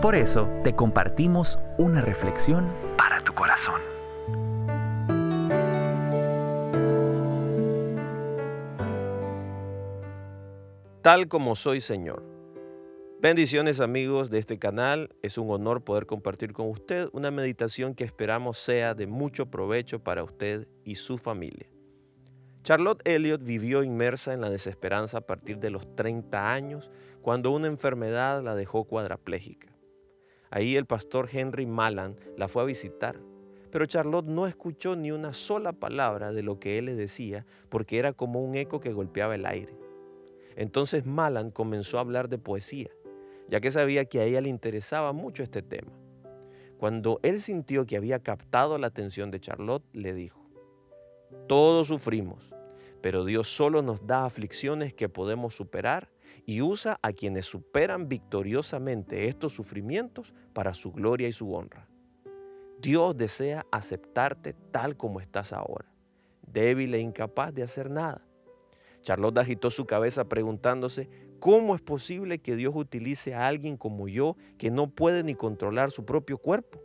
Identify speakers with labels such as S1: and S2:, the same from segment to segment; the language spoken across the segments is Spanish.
S1: Por eso te compartimos una reflexión para tu corazón.
S2: Tal como soy Señor. Bendiciones amigos de este canal, es un honor poder compartir con usted una meditación que esperamos sea de mucho provecho para usted y su familia. Charlotte Elliott vivió inmersa en la desesperanza a partir de los 30 años cuando una enfermedad la dejó cuadraplégica. Ahí el pastor Henry Malan la fue a visitar, pero Charlotte no escuchó ni una sola palabra de lo que él le decía porque era como un eco que golpeaba el aire. Entonces Malan comenzó a hablar de poesía ya que sabía que a ella le interesaba mucho este tema. Cuando él sintió que había captado la atención de Charlotte, le dijo, todos sufrimos, pero Dios solo nos da aflicciones que podemos superar y usa a quienes superan victoriosamente estos sufrimientos para su gloria y su honra. Dios desea aceptarte tal como estás ahora, débil e incapaz de hacer nada. Charlotte agitó su cabeza preguntándose ¿Cómo es posible que Dios utilice a alguien como yo que no puede ni controlar su propio cuerpo?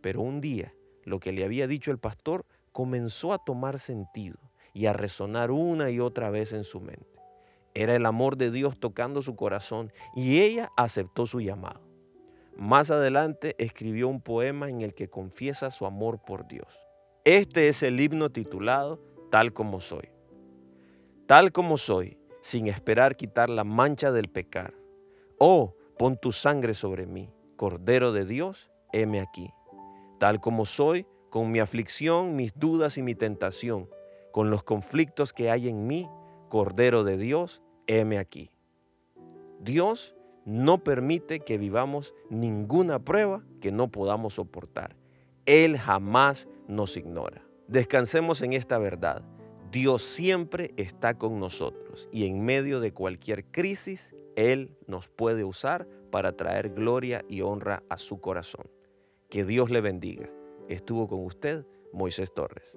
S2: Pero un día, lo que le había dicho el pastor comenzó a tomar sentido y a resonar una y otra vez en su mente. Era el amor de Dios tocando su corazón y ella aceptó su llamado. Más adelante escribió un poema en el que confiesa su amor por Dios. Este es el himno titulado Tal como soy. Tal como soy, sin esperar quitar la mancha del pecar. Oh, pon tu sangre sobre mí, Cordero de Dios, heme aquí. Tal como soy, con mi aflicción, mis dudas y mi tentación, con los conflictos que hay en mí, Cordero de Dios, heme aquí. Dios no permite que vivamos ninguna prueba que no podamos soportar. Él jamás nos ignora. Descansemos en esta verdad. Dios siempre está con nosotros y en medio de cualquier crisis, Él nos puede usar para traer gloria y honra a su corazón. Que Dios le bendiga. Estuvo con usted Moisés Torres.